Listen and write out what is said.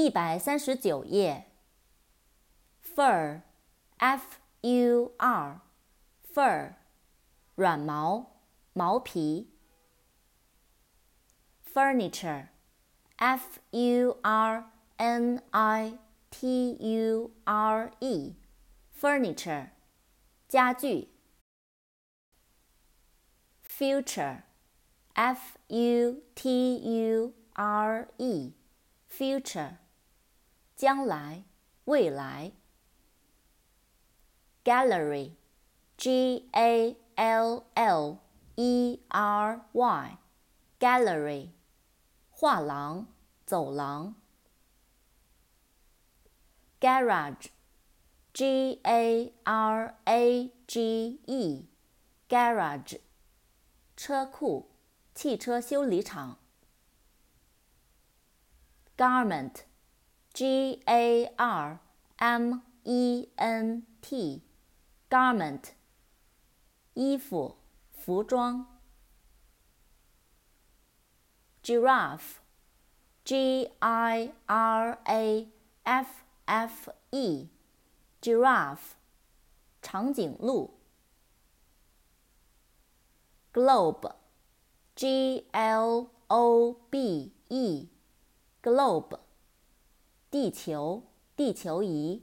一百三十九页。fur，f-u-r，fur，软毛，毛皮。furniture，f-u-r-n-i-t-u-r-e，furniture，家具。future，f-u-t-u-r-e，future，将来，未来。gallery，g-a-l-l-e-r-y，gallery，画廊，走廊。garage，g-a-r-a-g-e，garage，车库，汽车修理厂。Garment. garment，g-a-r-m-e-n-t。garment，衣服、服装。giraffe，g-i-r-a-f-f-e，giraffe，长颈鹿。globe，g-l-o-b-e，globe， 地球、地球仪。